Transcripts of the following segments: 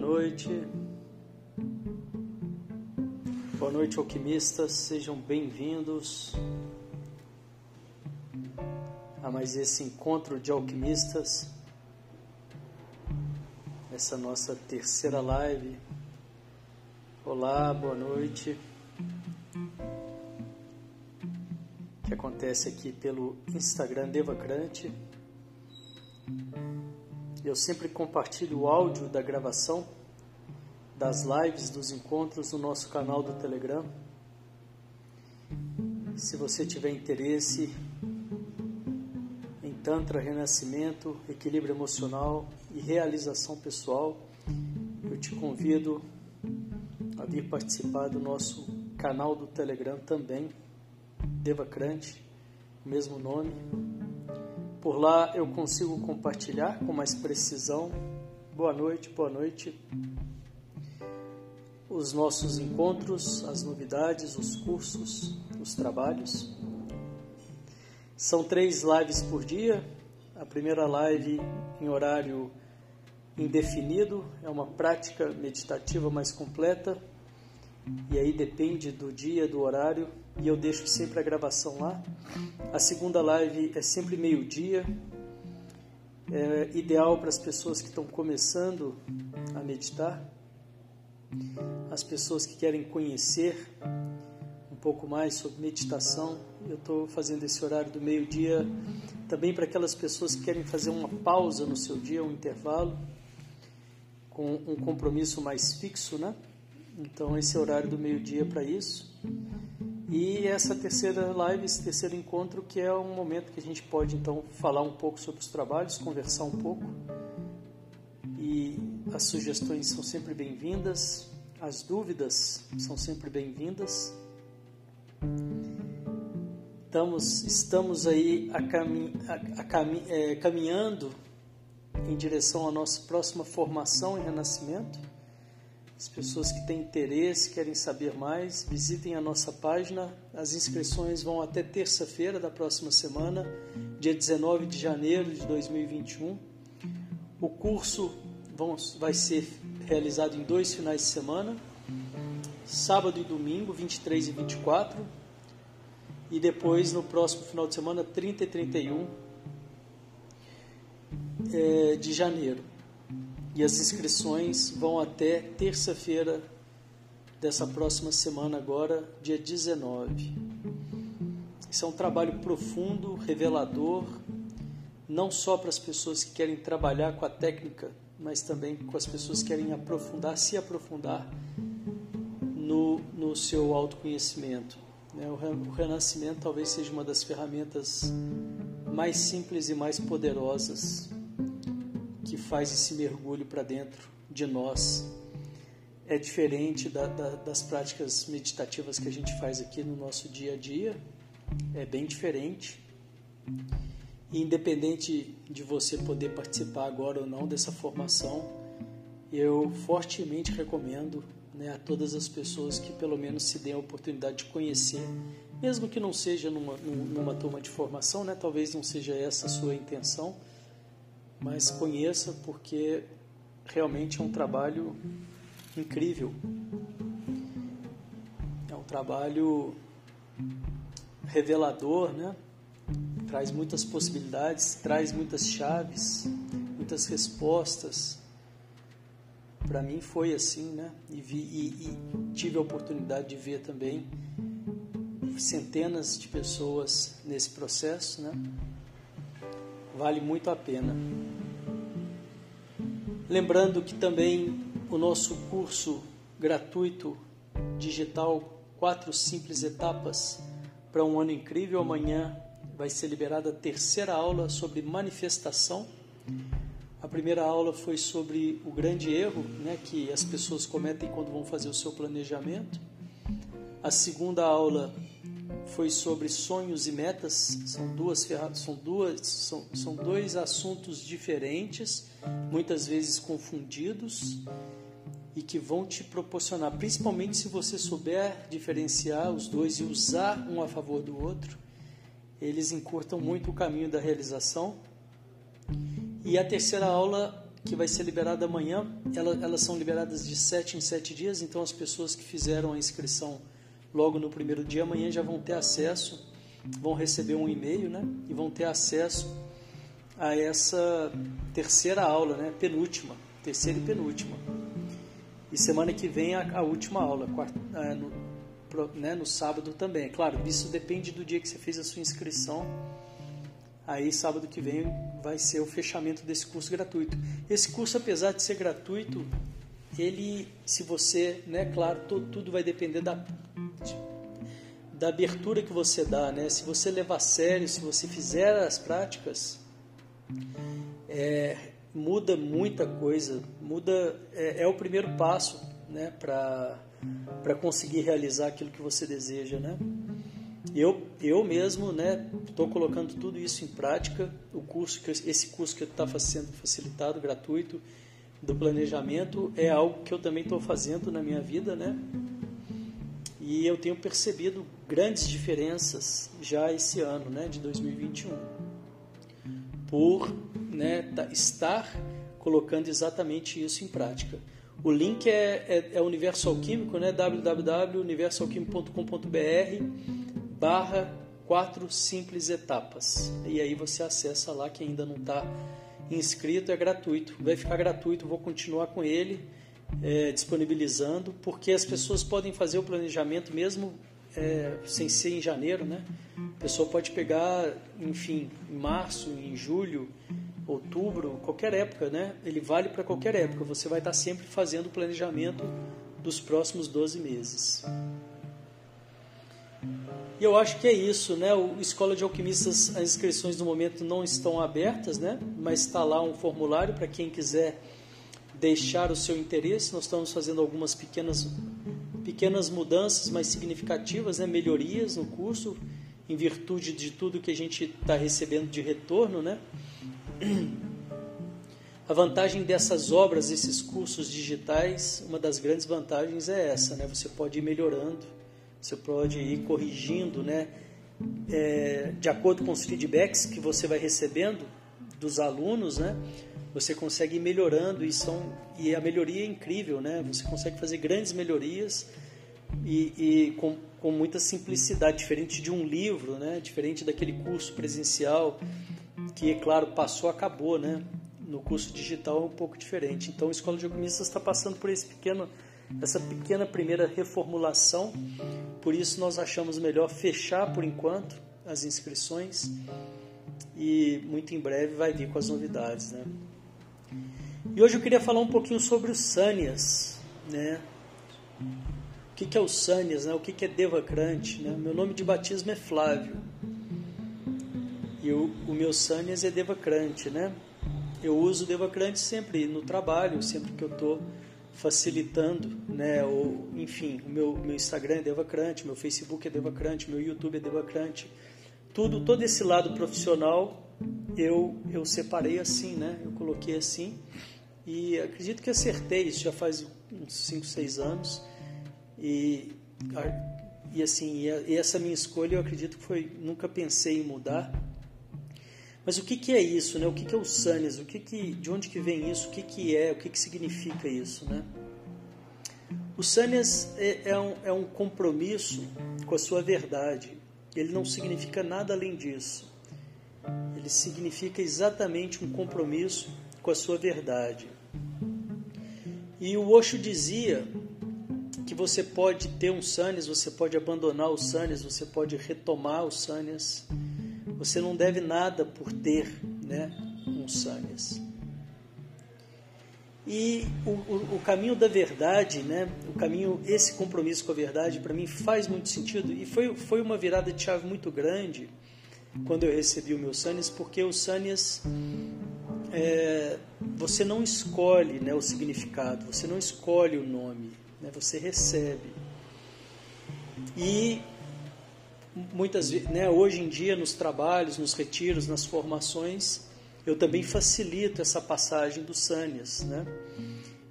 Noite. Boa noite, alquimistas. Sejam bem-vindos a mais esse encontro de alquimistas. Essa nossa terceira live. Olá, boa noite. Que acontece aqui pelo Instagram Devacrante. Eu sempre compartilho o áudio da gravação das lives, dos encontros no nosso canal do Telegram. Se você tiver interesse em Tantra, renascimento, equilíbrio emocional e realização pessoal, eu te convido a vir participar do nosso canal do Telegram também, Devacrante, mesmo nome. Por lá eu consigo compartilhar com mais precisão. Boa noite, boa noite. Os nossos encontros, as novidades, os cursos, os trabalhos. São três lives por dia. A primeira live em horário indefinido é uma prática meditativa mais completa. E aí depende do dia, do horário e eu deixo sempre a gravação lá. A segunda live é sempre meio-dia. É ideal para as pessoas que estão começando a meditar, as pessoas que querem conhecer um pouco mais sobre meditação. Eu estou fazendo esse horário do meio-dia também para aquelas pessoas que querem fazer uma pausa no seu dia, um intervalo, com um compromisso mais fixo, né? Então, esse é o horário do meio-dia para isso. E essa terceira live, esse terceiro encontro, que é um momento que a gente pode então falar um pouco sobre os trabalhos, conversar um pouco. As sugestões são sempre bem-vindas, as dúvidas são sempre bem-vindas. Estamos, estamos aí a cami, a, a cami, é, caminhando em direção à nossa próxima formação em Renascimento as pessoas que têm interesse, querem saber mais, visitem a nossa página. As inscrições vão até terça-feira da próxima semana, dia 19 de janeiro de 2021. O curso vão, vai ser realizado em dois finais de semana, sábado e domingo, 23 e 24, e depois no próximo final de semana, 30 e 31 é, de janeiro e as inscrições vão até terça-feira dessa próxima semana, agora, dia 19. Isso é um trabalho profundo, revelador, não só para as pessoas que querem trabalhar com a técnica, mas também com as pessoas que querem aprofundar, se aprofundar no, no seu autoconhecimento. Né? O renascimento talvez seja uma das ferramentas mais simples e mais poderosas que faz esse mergulho para dentro de nós é diferente da, da, das práticas meditativas que a gente faz aqui no nosso dia a dia, é bem diferente. Independente de você poder participar agora ou não dessa formação, eu fortemente recomendo né, a todas as pessoas que pelo menos se deem a oportunidade de conhecer, mesmo que não seja numa, numa turma de formação, né, talvez não seja essa a sua intenção mas conheça porque realmente é um trabalho incrível. É um trabalho revelador, né? Traz muitas possibilidades, traz muitas chaves, muitas respostas. Para mim foi assim, né? E, vi, e, e tive a oportunidade de ver também centenas de pessoas nesse processo, né? Vale muito a pena. Lembrando que também o nosso curso gratuito digital Quatro Simples Etapas para um Ano Incrível amanhã vai ser liberada a terceira aula sobre manifestação. A primeira aula foi sobre o grande erro né, que as pessoas cometem quando vão fazer o seu planejamento. A segunda aula foi sobre sonhos e metas. São duas são duas são, são dois assuntos diferentes, muitas vezes confundidos e que vão te proporcionar, principalmente se você souber diferenciar os dois e usar um a favor do outro, eles encurtam muito o caminho da realização. E a terceira aula que vai ser liberada amanhã. Elas, elas são liberadas de sete em sete dias, então as pessoas que fizeram a inscrição logo no primeiro dia, amanhã já vão ter acesso, vão receber um e-mail, né? E vão ter acesso a essa terceira aula, né? Penúltima, terceira e penúltima. E semana que vem a, a última aula, quarta, é, no, né, no sábado também. Claro, isso depende do dia que você fez a sua inscrição. Aí sábado que vem vai ser o fechamento desse curso gratuito. Esse curso, apesar de ser gratuito, ele, se você, né, claro, tudo vai depender da, da abertura que você dá, né? Se você levar a sério, se você fizer as práticas, é, muda muita coisa, muda é, é o primeiro passo, né, para para conseguir realizar aquilo que você deseja, né? Eu, eu mesmo, né, estou colocando tudo isso em prática. O curso que esse curso que está sendo facilitado, gratuito, do planejamento é algo que eu também estou fazendo na minha vida, né? E eu tenho percebido grandes diferenças já esse ano, né, de 2021, por né, estar colocando exatamente isso em prática. O link é, é, é Universo Alquímico, né? www.universoalquímico.com.br barra quatro simples etapas. E aí você acessa lá, que ainda não está inscrito, é gratuito. Vai ficar gratuito, vou continuar com ele é, disponibilizando, porque as pessoas podem fazer o planejamento mesmo é, sem ser em janeiro, né? A pessoa pode pegar, enfim, em março, em julho, outubro, qualquer época, né? Ele vale para qualquer época. Você vai estar sempre fazendo o planejamento dos próximos 12 meses. E eu acho que é isso, né? O Escola de Alquimistas, as inscrições no momento não estão abertas, né? Mas está lá um formulário para quem quiser deixar o seu interesse. Nós estamos fazendo algumas pequenas pequenas mudanças, mas significativas, né? Melhorias no curso em virtude de tudo que a gente está recebendo de retorno, né? A vantagem dessas obras, esses cursos digitais, uma das grandes vantagens é essa, né? Você pode ir melhorando, você pode ir corrigindo, né? É, de acordo com os feedbacks que você vai recebendo dos alunos, né? Você consegue ir melhorando e são e a melhoria é incrível, né? Você consegue fazer grandes melhorias e, e com, com muita simplicidade, diferente de um livro, né? Diferente daquele curso presencial que, é claro, passou, acabou, né? No curso digital é um pouco diferente. Então, a Escola de Alquimistas está passando por esse pequeno, essa pequena primeira reformulação. Por isso, nós achamos melhor fechar por enquanto as inscrições e muito em breve vai vir com as novidades, né? E hoje eu queria falar um pouquinho sobre os Sânias, né? O que é o Sânias, né? O que é Devacrante, né? Meu nome de batismo é Flávio. E o, o meu Sanias é Devacrante, né? Eu uso Devacrante sempre no trabalho, sempre que eu estou facilitando, né? Ou, enfim, o meu, meu Instagram é Devacrante, meu Facebook é Devacrante, meu YouTube é Devacrante. Tudo, todo esse lado profissional eu, eu separei assim, né? Eu coloquei assim e acredito que acertei, isso já faz uns 5, 6 anos e, e assim, e essa minha escolha eu acredito que foi, nunca pensei em mudar, mas o que, que é isso, né? O que, que é o Sanes? O que que, de onde que vem isso? O que, que é? O que, que significa isso, né? O Sanes é, é, um, é um compromisso com a sua verdade. Ele não significa nada além disso. Ele significa exatamente um compromisso com a sua verdade. E o Osho dizia que você pode ter um Sanes, você pode abandonar o Sanes, você pode retomar o Sanes você não deve nada por ter né, sânias. E o, o, o, caminho da verdade, né, o caminho, esse compromisso com a verdade, para mim faz muito sentido. E foi, foi uma virada de chave muito grande quando eu recebi o meu Sânias, porque o Sânias, é, você não escolhe né, o significado, você não escolhe o nome, né, você recebe. E muitas né, hoje em dia nos trabalhos, nos retiros, nas formações, eu também facilito essa passagem do Sânias, né?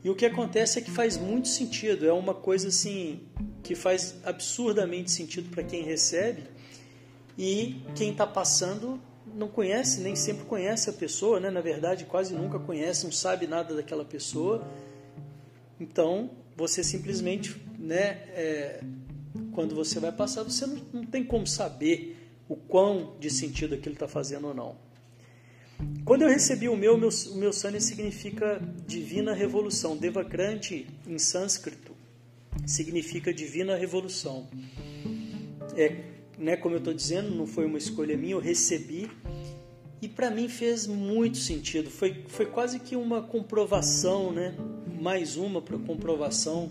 E o que acontece é que faz muito sentido, é uma coisa assim que faz absurdamente sentido para quem recebe e quem está passando não conhece, nem sempre conhece a pessoa, né? na verdade, quase nunca conhece, não sabe nada daquela pessoa. Então, você simplesmente, né, é, quando você vai passar, você não, não tem como saber o quão de sentido aquilo está fazendo ou não. Quando eu recebi o meu, meu, o meu sanya significa divina revolução. Devakranti, em sânscrito, significa divina revolução. É, né, como eu estou dizendo, não foi uma escolha minha, eu recebi e para mim fez muito sentido. Foi, foi quase que uma comprovação, né? mais uma para comprovação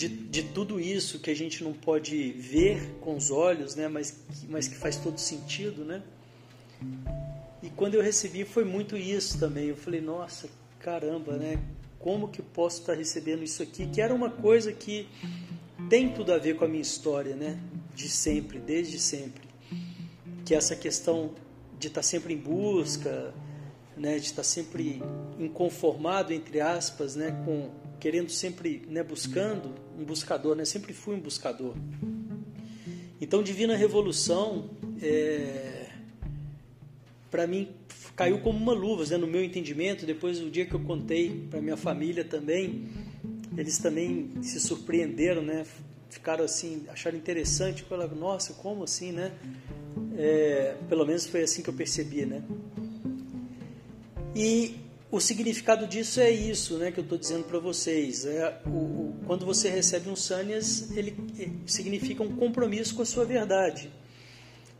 de, de tudo isso que a gente não pode ver com os olhos, né? mas, mas que faz todo sentido. Né? E quando eu recebi foi muito isso também. Eu falei, nossa, caramba, né? Como que posso estar recebendo isso aqui? Que era uma coisa que tem tudo a ver com a minha história, né? De sempre, desde sempre. Que é essa questão de estar sempre em busca, né? De estar sempre inconformado, entre aspas, né? Com querendo sempre, né? Buscando um buscador, né? Sempre fui um buscador. Então, Divina Revolução é para mim caiu como uma luva, né, no meu entendimento. Depois, o dia que eu contei para minha família também, eles também se surpreenderam, né? Ficaram assim, acharam interessante, falaram, nossa, como assim, né? É, pelo menos foi assim que eu percebi, né? E o significado disso é isso, né, que eu estou dizendo para vocês. É o, o, quando você recebe um sanyas, ele significa um compromisso com a sua verdade.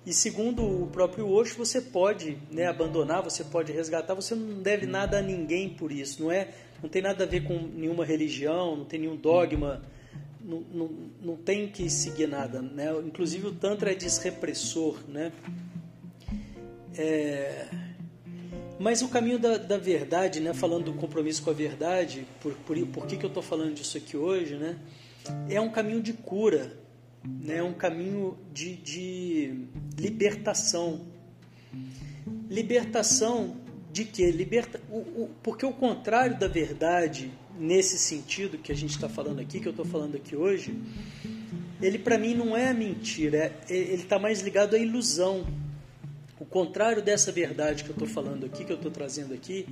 E segundo o próprio Osho, você pode né, abandonar, você pode resgatar, você não deve nada a ninguém por isso. Não é, não tem nada a ver com nenhuma religião, não tem nenhum dogma, não, não, não tem que seguir nada. Né? Inclusive o Tantra é desrepressor. Né? É... Mas o caminho da, da, verdade, né, falando do compromisso com a verdade, por, por, por que, que eu estou falando disso aqui hoje, né, é um caminho de cura né, um caminho de, de libertação. Libertação de quê? Liberta, o, o, porque o contrário da verdade, nesse sentido que a gente está falando aqui, que eu estou falando aqui hoje, ele para mim não é mentira, é, ele está mais ligado à ilusão. O contrário dessa verdade que eu estou falando aqui, que eu estou trazendo aqui,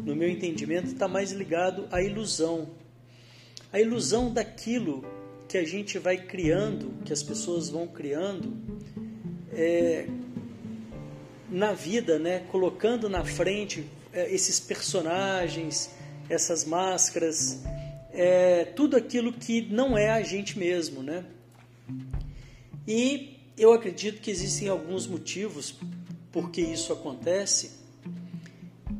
no meu entendimento, está mais ligado à ilusão. A ilusão daquilo que a gente vai criando, que as pessoas vão criando é, na vida, né? colocando na frente é, esses personagens, essas máscaras, é, tudo aquilo que não é a gente mesmo. Né? E eu acredito que existem alguns motivos por que isso acontece.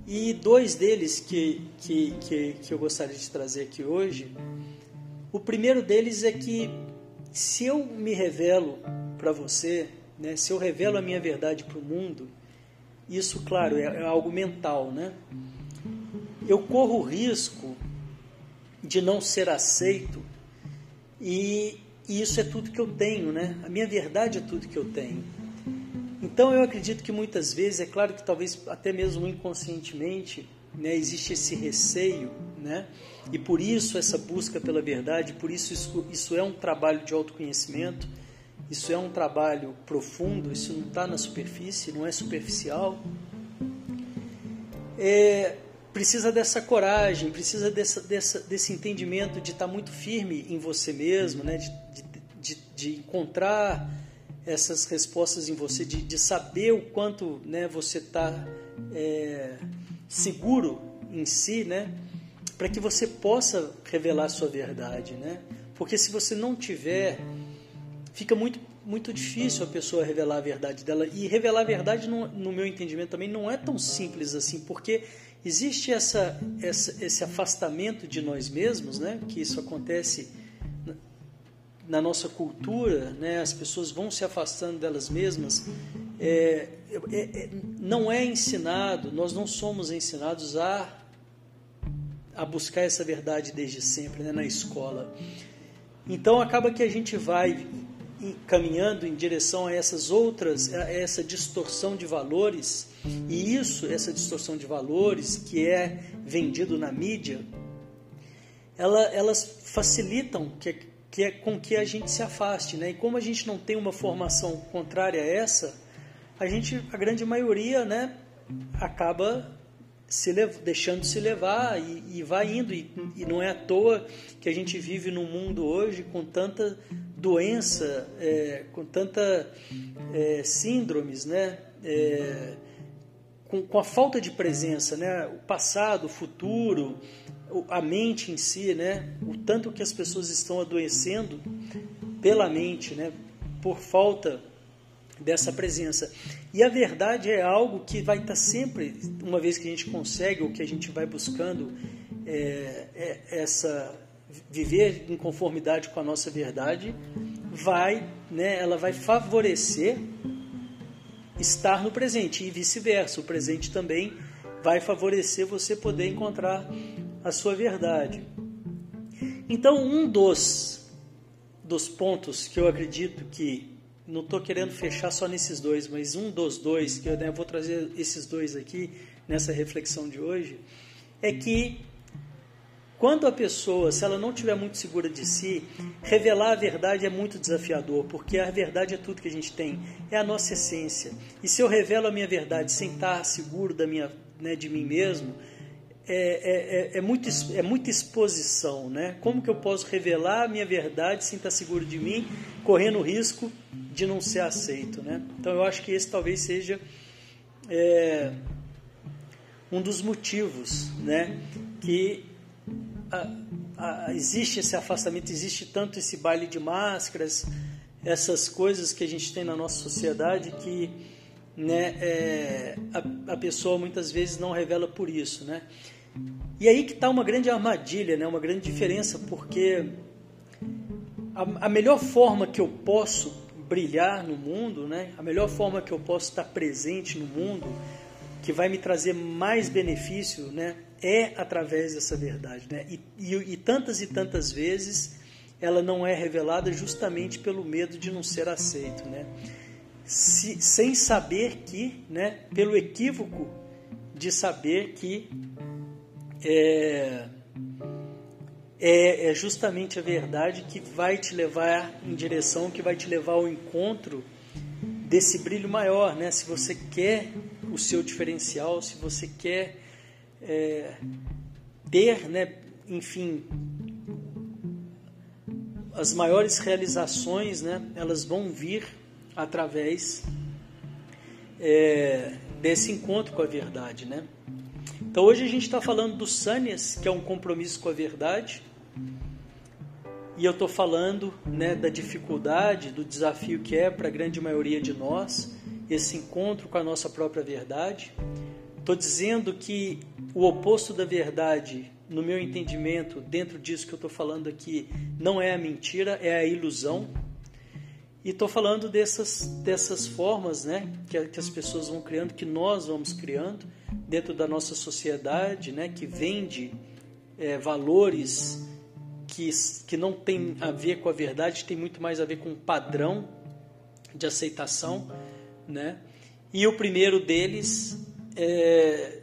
E dois deles que, que, que, que eu gostaria de trazer aqui hoje o primeiro deles é que se eu me revelo para você, né, se eu revelo a minha verdade para o mundo, isso, claro, é, é algo mental, né? Eu corro o risco de não ser aceito e, e isso é tudo que eu tenho, né? A minha verdade é tudo que eu tenho. Então eu acredito que muitas vezes, é claro que talvez até mesmo inconscientemente, né, existe esse receio, né? E por isso essa busca pela verdade, por isso isso, isso é um trabalho de autoconhecimento, isso é um trabalho profundo, isso não está na superfície, não é superficial. É, precisa dessa coragem, precisa dessa, dessa, desse entendimento de estar tá muito firme em você mesmo, né? de, de, de, de encontrar essas respostas em você, de, de saber o quanto né, você está é, seguro em si, né? para que você possa revelar a sua verdade, né? Porque se você não tiver, fica muito muito difícil a pessoa revelar a verdade dela e revelar a verdade no, no meu entendimento também não é tão simples assim, porque existe essa, essa, esse afastamento de nós mesmos, né? Que isso acontece na nossa cultura, né? As pessoas vão se afastando delas mesmas. É, é, é, não é ensinado, nós não somos ensinados a a buscar essa verdade desde sempre né, na escola. Então acaba que a gente vai caminhando em direção a essas outras, a essa distorção de valores, e isso, essa distorção de valores que é vendido na mídia, ela, elas facilitam que, que é com que a gente se afaste, né? E como a gente não tem uma formação contrária a essa, a gente, a grande maioria, né, acaba se deixando se levar e, e vai indo. E, e, não é à toa que a gente vive num mundo hoje com tanta doença, é, com tanta é, síndromes, né? É, com, com, a falta de presença, né? O passado, o futuro, a mente em si, né? O tanto que as pessoas estão adoecendo pela mente, né? Por falta dessa presença. E a verdade é algo que vai estar sempre, uma vez que a gente consegue ou que a gente vai buscando é, é, essa viver em conformidade com a nossa verdade, vai, né? Ela vai favorecer estar no presente e vice-versa. O presente também vai favorecer você poder encontrar a sua verdade. Então, um dos, dos pontos que eu acredito que, não estou querendo fechar só nesses dois, mas um dos dois, que eu né, vou trazer esses dois aqui nessa reflexão de hoje, é que quando a pessoa, se ela não estiver muito segura de si, revelar a verdade é muito desafiador, porque a verdade é tudo que a gente tem, é a nossa essência. E se eu revelo a minha verdade sem estar seguro da minha, né, de mim mesmo, é, é, é, é, muito, é muita exposição, né? Como que eu posso revelar a minha verdade sem estar seguro de mim, correndo o risco de não ser aceito, né? Então eu acho que esse talvez seja é, um dos motivos, né? Que a, a, existe esse afastamento, existe tanto esse baile de máscaras, essas coisas que a gente tem na nossa sociedade que né, é, a, a pessoa muitas vezes não revela por isso, né? E aí que está uma grande armadilha, né? uma grande diferença, porque a, a, melhor forma que eu posso brilhar no mundo, né? a melhor forma que eu posso estar presente no mundo, que vai me trazer mais benefício, né? é através dessa verdade. Né? E, e, e tantas e tantas vezes ela não é revelada justamente pelo medo de não ser aceito. Né? Se, sem saber que, né, pelo equívoco de saber que é, é, é, justamente a verdade que vai te levar em direção, que vai te levar ao encontro desse brilho maior, né? Se você quer o seu diferencial, se você quer é, ter, né, enfim, as maiores realizações, né, elas vão vir através é, desse encontro com a verdade, né? Então hoje a gente está falando do Sânias, que é um compromisso com a verdade, e eu estou falando né, da dificuldade, do desafio que é para a grande maioria de nós esse encontro com a nossa própria verdade. Estou dizendo que o oposto da verdade, no meu entendimento, dentro disso que eu estou falando aqui, não é a mentira, é a ilusão. E estou falando dessas, dessas formas né, que, que as pessoas vão criando, que nós vamos criando dentro da nossa sociedade, né, que vende é, valores que, que não tem a ver com a verdade, tem muito mais a ver com um padrão de aceitação, né? E o primeiro deles é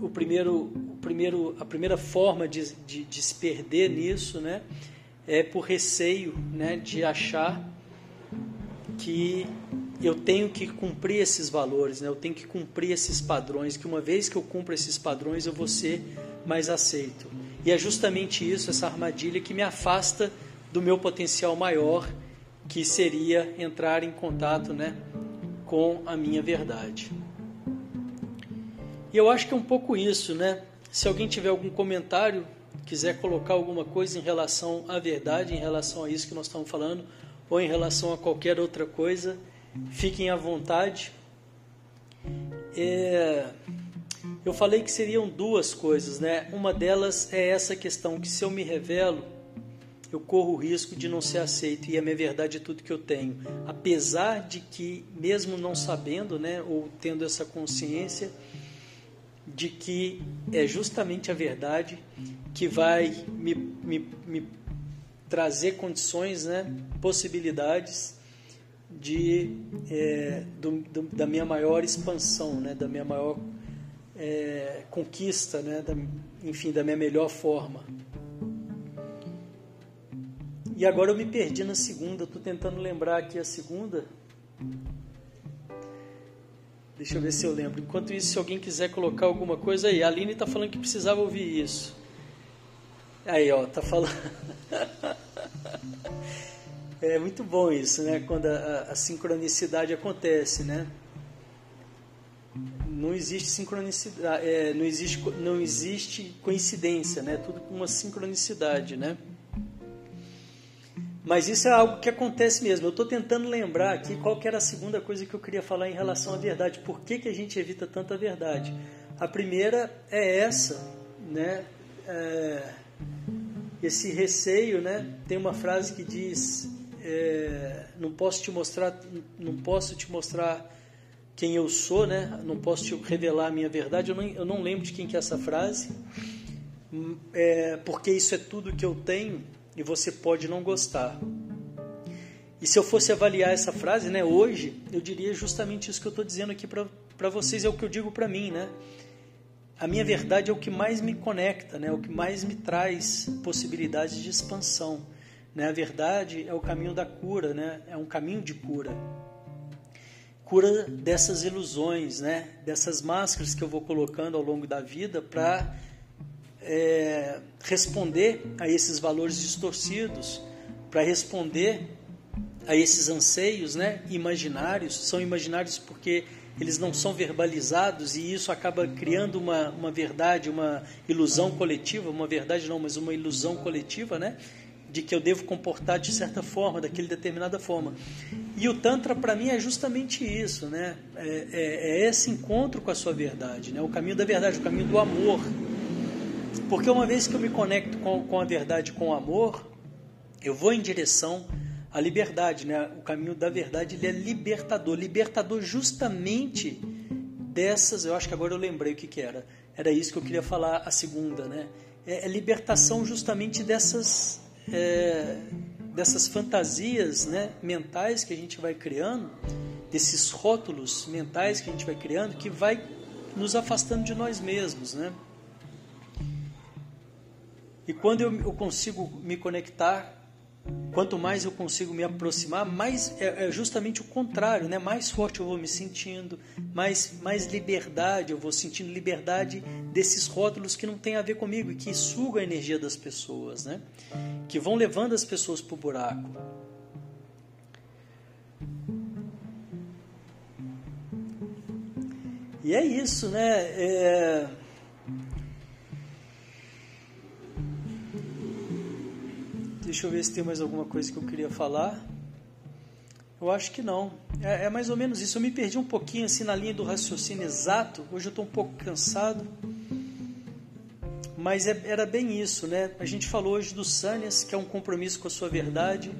o primeiro, o primeiro, a primeira forma de, de, de se perder nisso, né? É por receio, né? De achar que eu tenho que cumprir esses valores, né? eu tenho que cumprir esses padrões, que uma vez que eu cumpro esses padrões eu vou ser mais aceito. E é justamente isso, essa armadilha, que me afasta do meu potencial maior, que seria entrar em contato né, com a minha verdade. E eu acho que é um pouco isso, né? Se alguém tiver algum comentário, quiser colocar alguma coisa em relação à verdade, em relação a isso que nós estamos falando, ou em relação a qualquer outra coisa, fiquem à vontade. É, eu falei que seriam duas coisas, né? Uma delas é essa questão que se eu me revelo, eu corro o risco de não ser aceito e a minha verdade é tudo que eu tenho. Apesar de que, mesmo não sabendo, né, ou tendo essa consciência de que é justamente a verdade que vai me, me, me trazer condições, né, possibilidades de, é, do, do, da minha maior expansão, né, da minha maior é, conquista, né, da, enfim, da minha melhor forma. E agora eu me perdi na segunda, estou tentando lembrar aqui a segunda. Deixa eu ver se eu lembro. Enquanto isso, se alguém quiser colocar alguma coisa aí, a Aline está falando que precisava ouvir isso. Aí, ó, tá falando. é muito bom isso, né? Quando a, a sincronicidade acontece, né? Não existe sincronicidade, é, não existe, não existe coincidência, né? Tudo com uma sincronicidade, né? Mas isso é algo que acontece mesmo. Eu estou tentando lembrar aqui qual era a segunda coisa que eu queria falar em relação à verdade. Por que, que a gente evita tanta verdade? A primeira é essa, né? É, esse receio, né? Tem uma frase que diz: é, não posso te mostrar, não posso te mostrar quem eu sou, né? Não posso te revelar a minha verdade. Eu não, eu não lembro de quem que é essa frase, é, porque isso é tudo que eu tenho e você pode não gostar. E se eu fosse avaliar essa frase, né, hoje, eu diria justamente isso que eu estou dizendo aqui para vocês, é o que eu digo para mim, né? A minha verdade é o que mais me conecta, né? O que mais me traz possibilidades de expansão. Né? A verdade é o caminho da cura, né? É um caminho de cura. Cura dessas ilusões, né? Dessas máscaras que eu vou colocando ao longo da vida para é, responder a esses valores distorcidos, para responder a esses anseios né, imaginários. São imaginários porque eles não são verbalizados e isso acaba criando uma, uma verdade, uma ilusão coletiva, uma verdade não, mas uma ilusão coletiva, né? De que eu devo comportar de certa forma, daquele determinada forma. E o Tantra, para mim, é justamente isso, né? É, é, é, esse encontro com a sua verdade, né? O caminho da verdade, o caminho do amor. Porque uma vez que eu me conecto com, com a verdade, com o amor, eu vou em direção à liberdade, né? O caminho da verdade ele é libertador, libertador justamente dessas. Eu acho que agora eu lembrei o que, que era. Era isso que eu queria falar a segunda, né? É, é libertação justamente dessas é, dessas fantasias, né? Mentais que a gente vai criando, desses rótulos mentais que a gente vai criando, que vai nos afastando de nós mesmos, né? E quando eu, consigo me conectar, quanto mais eu consigo me aproximar, mais é, é, justamente o contrário, né? Mais forte eu vou me sentindo, mais mais liberdade eu vou sentindo liberdade desses rótulos que não tem a ver comigo e que sugam a energia das pessoas, né? Que vão levando as pessoas para o buraco. E é isso, né? É Deixa eu ver se tem mais alguma coisa que eu queria falar. Eu acho que não. É, é, mais ou menos isso. Eu me perdi um pouquinho assim na linha do raciocínio exato. Hoje eu estou um pouco cansado. Mas é, era bem isso, né? A gente falou hoje do Sânias, que é um compromisso com a sua verdade,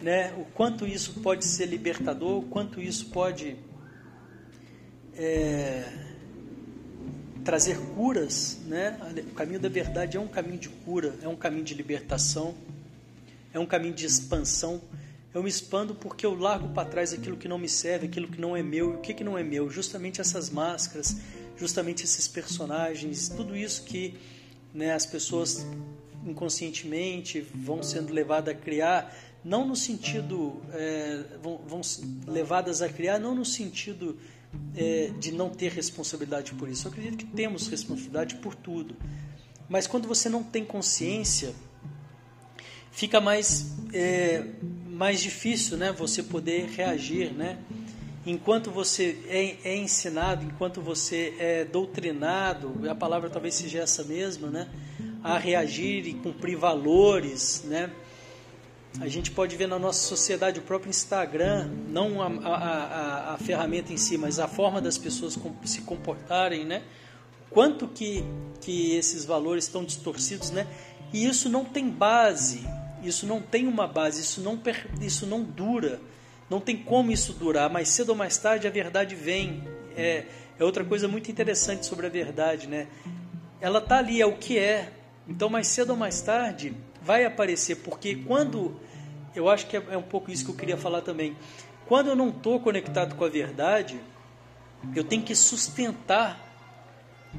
né? O quanto isso pode ser libertador, o quanto isso pode é, trazer curas, né? O caminho da verdade é um caminho de cura, é um caminho de libertação é um caminho de expansão. Eu me expando porque eu largo para trás aquilo que não me serve, aquilo que não é meu. E o que, que não é meu? Justamente essas máscaras, justamente esses personagens, tudo isso que né, as pessoas inconscientemente vão sendo levadas a criar, não no sentido, é, vão, vão levadas a criar, não no sentido é, de não ter responsabilidade por isso. Eu acredito que temos responsabilidade por tudo. Mas quando você não tem consciência fica mais, é, mais difícil né, você poder reagir. Né? Enquanto você é, é, ensinado, enquanto você é doutrinado, a palavra talvez seja essa mesma, né? a reagir e cumprir valores, né? A gente pode ver na nossa sociedade o próprio Instagram, não a, a, a, a ferramenta em si, mas a forma das pessoas se comportarem, né? Quanto que, que esses valores estão distorcidos, né? E isso não tem base, isso não tem uma base, isso não, isso não dura, não tem como isso durar. Mais cedo ou mais tarde a verdade vem. É, é outra coisa muito interessante sobre a verdade, né? Ela tá ali, é o que é. Então, mais cedo ou mais tarde vai aparecer, porque quando eu acho que é, é um pouco isso que eu queria falar também. Quando eu não estou conectado com a verdade, eu tenho que sustentar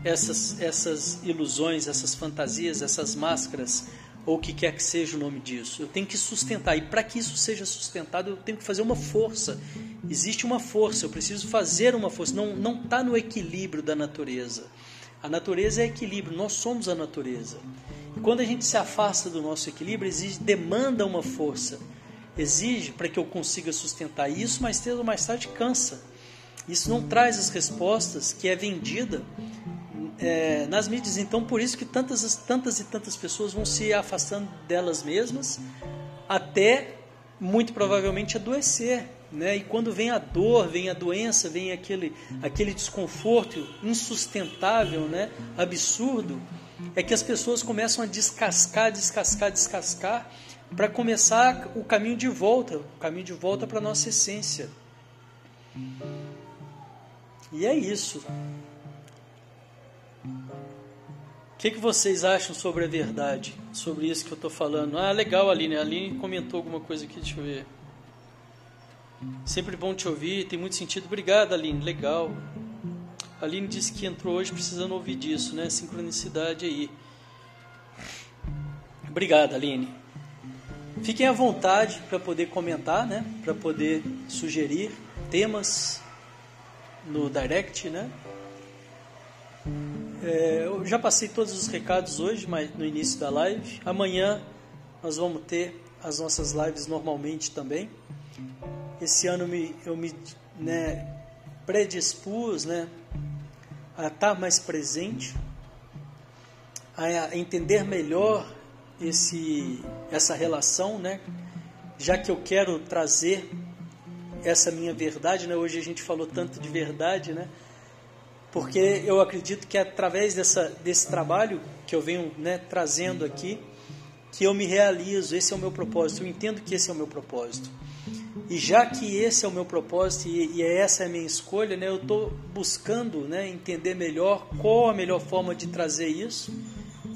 essas, essas ilusões, essas fantasias, essas máscaras ou o que quer que seja o nome disso. Eu tenho que sustentar. E para que isso seja sustentado, eu tenho que fazer uma força. Existe uma força, eu preciso fazer uma força. Não está no equilíbrio da natureza. A natureza é equilíbrio, nós somos a natureza. E quando a gente se afasta do nosso equilíbrio, exige, demanda uma força. Exige para que eu consiga sustentar isso, mas cedo ou mais tarde cansa. Isso não traz as respostas que é vendida é, nas mídias. Então, por isso que tantas, tantas e tantas pessoas vão se afastando delas mesmas até, muito provavelmente, adoecer. Né? E quando vem a dor, vem a doença, vem aquele, aquele desconforto insustentável, né? absurdo, é que as pessoas começam a descascar, descascar, descascar, para começar o caminho de volta, o caminho de volta para a nossa essência. E é isso. Que, que vocês acham sobre a verdade? Sobre isso que eu estou falando? Ah, legal, Aline. A Aline comentou alguma coisa aqui, deixa eu ver. Sempre bom te ouvir, tem muito sentido. Obrigado, Aline, legal. A Aline disse que entrou hoje precisando ouvir disso, né? Sincronicidade aí. Obrigado, Aline. Fiquem à vontade para poder comentar, né? Para poder sugerir temas no direct, né? É, eu já passei todos os recados hoje, mas no início da live. Amanhã nós vamos ter as nossas lives normalmente também. Esse ano me, eu me né, predispus né, a estar mais presente, a entender melhor esse, essa relação, né, já que eu quero trazer essa minha verdade. Né, hoje a gente falou tanto de verdade, né? Porque eu acredito que é através dessa, desse trabalho que eu venho né, trazendo aqui, que eu me realizo, esse é o meu propósito, eu entendo que esse é o meu propósito. E já que esse é o meu propósito e, e essa é a minha escolha, né, eu estou buscando né, entender melhor qual a melhor forma de trazer isso.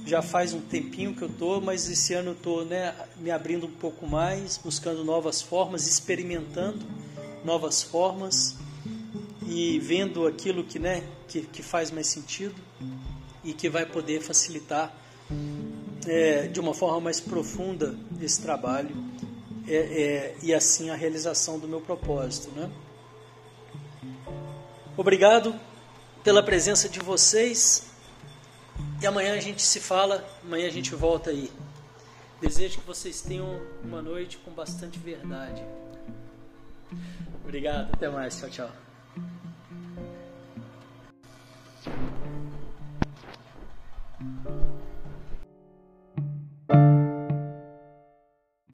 Já faz um tempinho que eu estou, mas esse ano eu estou né, me abrindo um pouco mais, buscando novas formas, experimentando novas formas e vendo aquilo que, né, que, que faz mais sentido e que vai poder facilitar é, de uma forma mais profunda esse trabalho é, é, e assim a realização do meu propósito. Né? Obrigado pela presença de vocês e amanhã a gente se fala, amanhã a gente volta aí. Desejo que vocês tenham uma noite com bastante verdade. Obrigado, até mais, tchau, tchau. Thank you.